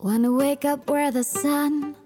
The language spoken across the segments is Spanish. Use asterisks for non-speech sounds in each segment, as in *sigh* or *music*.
Wanna wake up where the sun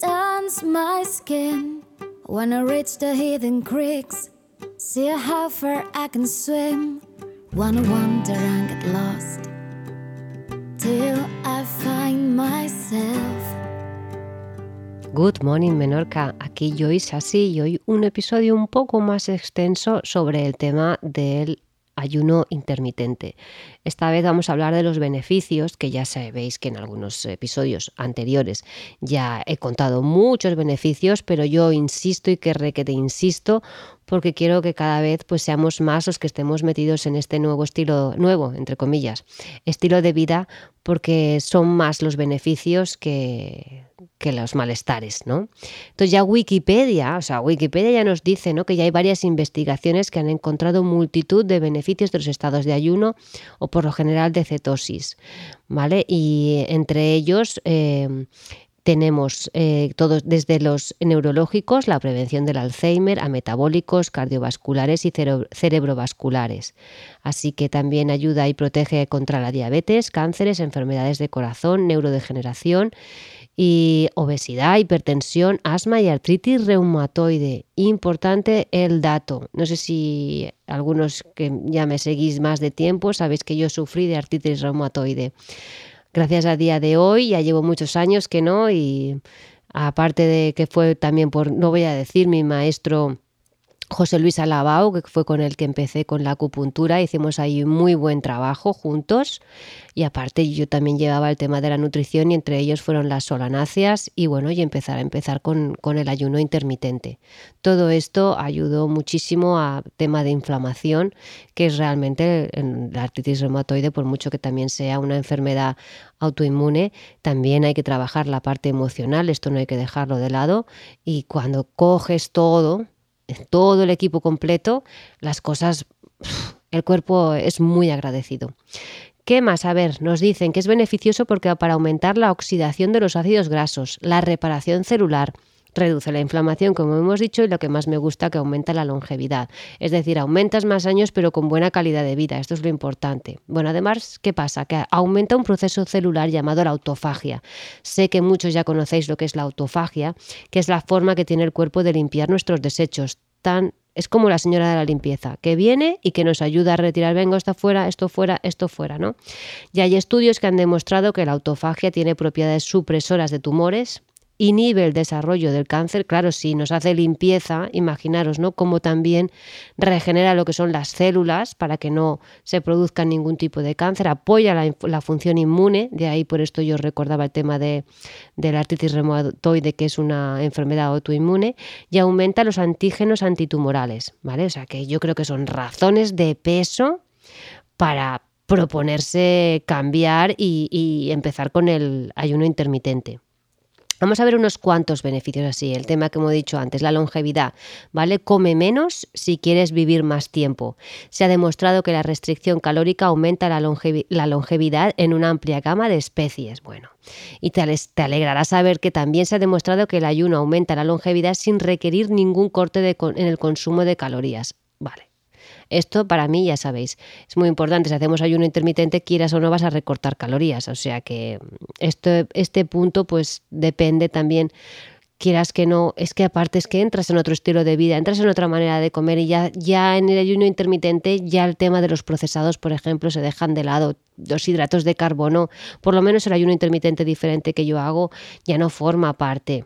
turns my skin. Wanna reach the hidden creeks, see how far I can swim. Wanna wander and get lost till I find myself. Good morning Menorca, aquí Joyce así y hoy un episodio un poco más extenso sobre el tema del ayuno intermitente. Esta vez vamos a hablar de los beneficios, que ya sabéis que en algunos episodios anteriores ya he contado muchos beneficios, pero yo insisto y que te insisto porque quiero que cada vez pues seamos más los que estemos metidos en este nuevo estilo nuevo entre comillas estilo de vida porque son más los beneficios que, que los malestares, ¿no? Entonces ya Wikipedia, o sea, Wikipedia ya nos dice, ¿no? Que ya hay varias investigaciones que han encontrado multitud de beneficios de los estados de ayuno o por lo general de cetosis, ¿vale? Y entre ellos eh, tenemos eh, todos desde los neurológicos, la prevención del Alzheimer, a metabólicos, cardiovasculares y cerebrovasculares. Así que también ayuda y protege contra la diabetes, cánceres, enfermedades de corazón, neurodegeneración y obesidad, hipertensión, asma y artritis reumatoide. Importante el dato. No sé si algunos que ya me seguís más de tiempo sabéis que yo sufrí de artritis reumatoide gracias a día de hoy, ya llevo muchos años que no y aparte de que fue también por, no voy a decir, mi maestro José Luis Alabao, que fue con el que empecé con la acupuntura, hicimos ahí muy buen trabajo juntos y aparte yo también llevaba el tema de la nutrición y entre ellos fueron las solanáceas y bueno, y empezar a empezar con, con el ayuno intermitente. Todo esto ayudó muchísimo a tema de inflamación, que es realmente la artritis reumatoide, por mucho que también sea una enfermedad autoinmune, también hay que trabajar la parte emocional, esto no hay que dejarlo de lado y cuando coges todo, todo el equipo completo, las cosas, el cuerpo es muy agradecido. ¿Qué más? A ver, nos dicen que es beneficioso porque para aumentar la oxidación de los ácidos grasos, la reparación celular, reduce la inflamación, como hemos dicho, y lo que más me gusta, que aumenta la longevidad. Es decir, aumentas más años pero con buena calidad de vida. Esto es lo importante. Bueno, además, ¿qué pasa? Que aumenta un proceso celular llamado la autofagia. Sé que muchos ya conocéis lo que es la autofagia, que es la forma que tiene el cuerpo de limpiar nuestros desechos. Tan es como la señora de la limpieza, que viene y que nos ayuda a retirar, vengo, esto fuera, esto fuera, esto fuera, ¿no? Y hay estudios que han demostrado que la autofagia tiene propiedades supresoras de tumores, inhibe el desarrollo del cáncer, claro, si nos hace limpieza, imaginaros, ¿no? Como también regenera lo que son las células para que no se produzca ningún tipo de cáncer, apoya la, función inmune, de ahí por esto yo recordaba el tema de, de la artritis reumatoide, que es una enfermedad autoinmune, y aumenta los antígenos antitumorales, ¿vale? O sea que yo creo que son razones de peso para proponerse cambiar y empezar con el ayuno intermitente. Vamos a ver unos cuantos beneficios así. El tema que hemos dicho antes, la longevidad, ¿vale? Come menos si quieres vivir más tiempo. Se ha demostrado que la restricción calórica aumenta la, longevidad en una amplia gama de especies. Bueno, y te, alegrará saber que también se ha demostrado que el ayuno aumenta la longevidad sin requerir ningún corte en el consumo de calorías. Esto para mí, ya sabéis, es muy importante. Si hacemos ayuno intermitente, quieras o no, vas a recortar calorías. O sea que esto, este punto pues depende también quieras que no, es que aparte es que entras en otro estilo de vida, entras en otra manera de comer y ya, ya en el ayuno intermitente ya el tema de los procesados, por ejemplo, se dejan de lado. Los hidratos de carbono, por lo menos el ayuno intermitente diferente que yo hago, ya no forma parte.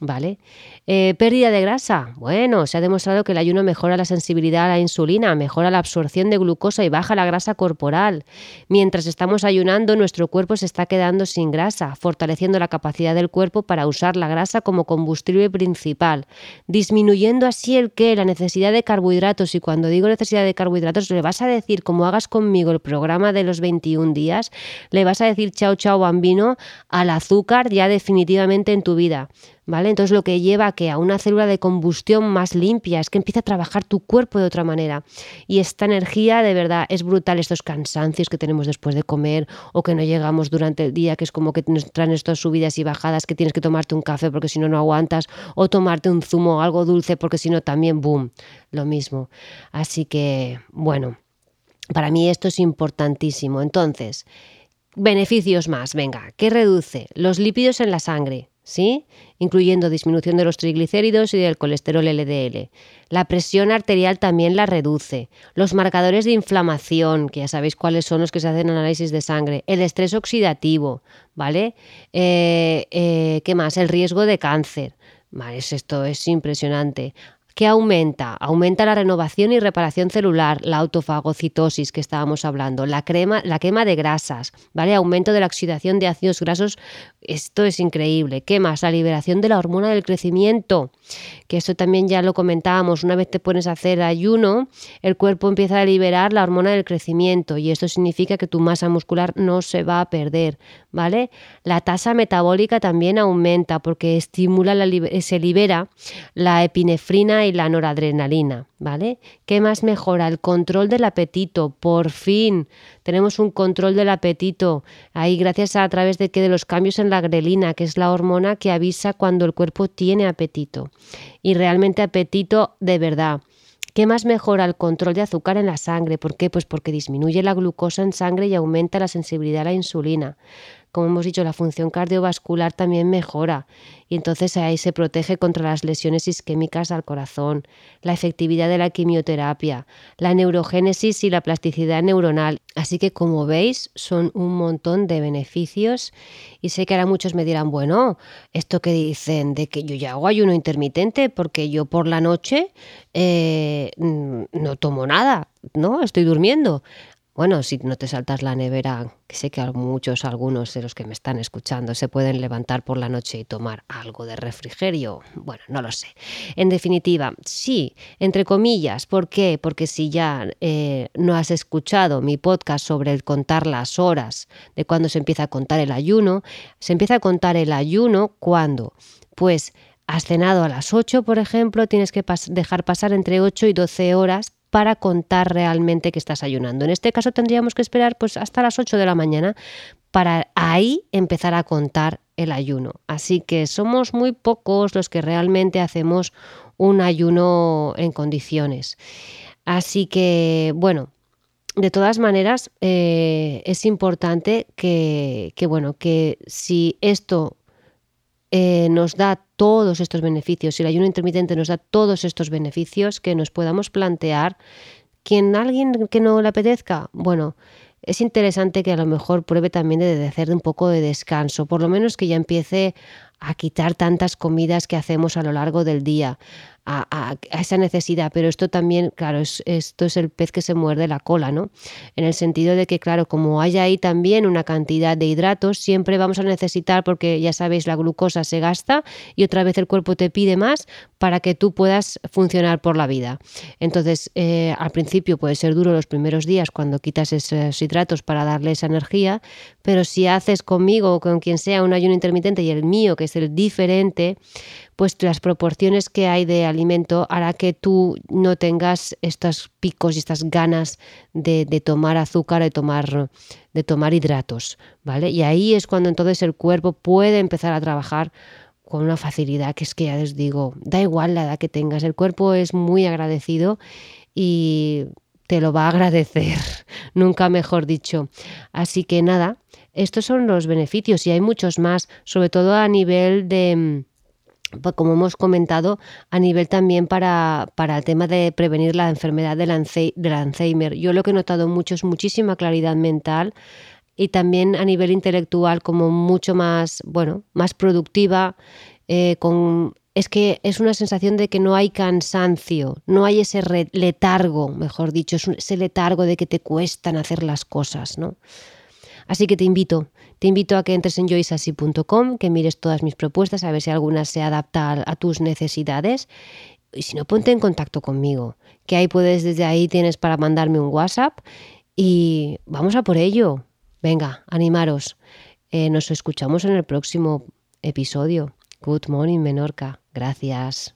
¿Vale? Eh, pérdida de grasa. Bueno, se ha demostrado que el ayuno mejora la sensibilidad a la insulina, mejora la absorción de glucosa y baja la grasa corporal. Mientras estamos ayunando, nuestro cuerpo se está quedando sin grasa, fortaleciendo la capacidad del cuerpo para usar la grasa como combustible principal, disminuyendo así el que la necesidad de carbohidratos. Y cuando digo necesidad de carbohidratos, le vas a decir, como hagas conmigo el programa de los 21 días, le vas a decir chao chao bambino al azúcar ya definitivamente en tu vida. Entonces lo que lleva a que a una célula de combustión más limpia es que empieza a trabajar tu cuerpo de otra manera. Y esta energía de verdad es brutal, estos cansancios que tenemos después de comer o que no llegamos durante el día, que es como que nos traen estas subidas y bajadas, que tienes que tomarte un café porque si no no aguantas, o tomarte un zumo o algo dulce porque si no también, boom, lo mismo. Así que, bueno, para mí esto es importantísimo. Entonces, beneficios más, venga, ¿qué reduce? Los lípidos en la sangre, ¿sí? Incluyendo disminución de los triglicéridos y del colesterol LDL. La presión arterial también la reduce. Los marcadores de inflamación, que ya sabéis cuáles son los que se hacen análisis de sangre. El estrés oxidativo, ¿vale? Eh, eh, ¿Qué más? El riesgo de cáncer. Vale, esto es impresionante. ¿Qué aumenta? Aumenta la renovación y reparación celular, la autofagocitosis que estábamos hablando, la, crema, la quema de grasas, ¿vale? Aumento de la oxidación de ácidos grasos, esto es increíble. ¿Qué más? La liberación de la hormona del crecimiento, que eso también ya lo comentábamos, una vez te pones a hacer ayuno, el cuerpo empieza a liberar la hormona del crecimiento y esto significa que tu masa muscular no se va a perder, ¿vale? La tasa metabólica también aumenta porque estimula, la, se libera la epinefrina y la noradrenalina, ¿vale? ¿Qué más mejora? El control del apetito, por fin tenemos un control del apetito ahí gracias a, a través de que de los cambios en la grelina, que es la hormona que avisa cuando el cuerpo tiene apetito y realmente apetito de verdad. ¿Qué más mejora el control de azúcar en la sangre? ¿Por qué? Pues porque disminuye la glucosa en sangre y aumenta la sensibilidad a la insulina como hemos dicho, la función cardiovascular también mejora y entonces ahí se protege contra las lesiones isquémicas al corazón, la efectividad de la quimioterapia, la neurogénesis y la plasticidad neuronal. Así que como veis son un montón de beneficios y sé que ahora muchos me dirán, bueno, esto que dicen de que yo ya hago ayuno intermitente porque yo por la noche eh, no tomo nada, ¿no? Estoy durmiendo. Bueno, si no te saltas la nevera, que sé que muchos, algunos de los que me están escuchando se pueden levantar por la noche y tomar algo de refrigerio. Bueno, no lo sé. En definitiva, sí, entre comillas. ¿Por qué? Porque si ya eh, no has escuchado mi podcast sobre el contar las horas de cuando se empieza a contar el ayuno, se empieza a contar el ayuno cuando, pues, has cenado a las 8, por ejemplo, tienes que dejar pasar entre 8 y 12 horas para contar realmente que estás ayunando. En este caso tendríamos que esperar pues hasta las 8 de la mañana para ahí empezar a contar el ayuno. Así que somos muy pocos los que realmente hacemos un ayuno en condiciones. Así que, bueno, de todas maneras, eh, es importante que, bueno, que si esto eh, nos da todos estos beneficios, si el ayuno intermitente nos da todos estos beneficios, que nos podamos plantear, quien alguien que no le apetezca, bueno, es interesante que a lo mejor pruebe también de hacer un poco de descanso, por lo menos que ya empiece a quitar tantas comidas que hacemos a lo largo del día, a, esa necesidad, pero esto también, claro, es, esto es el pez que se muerde la cola, ¿no? En el sentido de que, claro, como hay ahí también una cantidad de hidratos, siempre vamos a necesitar, porque ya sabéis, la glucosa se gasta y otra vez el cuerpo te pide más para que tú puedas funcionar por la vida. Entonces, eh, al principio puede ser duro los primeros días cuando quitas esos hidratos para darle esa energía, pero si haces conmigo o con quien sea un ayuno intermitente y el mío, que es el diferente, pues las proporciones que hay de alimento hará que tú no tengas estos picos y estas ganas de, tomar azúcar, de tomar, de tomar hidratos, ¿vale? Y ahí es cuando entonces el cuerpo puede empezar a trabajar con una facilidad que es que ya les digo, da igual la edad que tengas, el cuerpo es muy agradecido y te lo va a agradecer, *laughs* nunca mejor dicho. Así que nada, estos son los beneficios y hay muchos más, sobre todo a nivel de pues como hemos comentado, a nivel también para, para, el tema de prevenir la enfermedad del, Alzheimer. Yo lo que he notado mucho es muchísima claridad mental y también a nivel intelectual como mucho más, bueno, más productiva, eh, con es que es una sensación de que no hay cansancio, no hay ese letargo, mejor dicho, es ese letargo de que te cuestan hacer las cosas, ¿no? Así que te invito, te invito a que entres en joysassi.com, que mires todas mis propuestas, a ver si alguna se adapta a, tus necesidades. Y si no, ponte en contacto conmigo, que ahí puedes, desde ahí tienes para mandarme un WhatsApp y vamos a por ello. Venga, animaros. Eh, nos escuchamos en el próximo episodio. Good morning, Menorca. Gracias.